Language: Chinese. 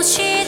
不起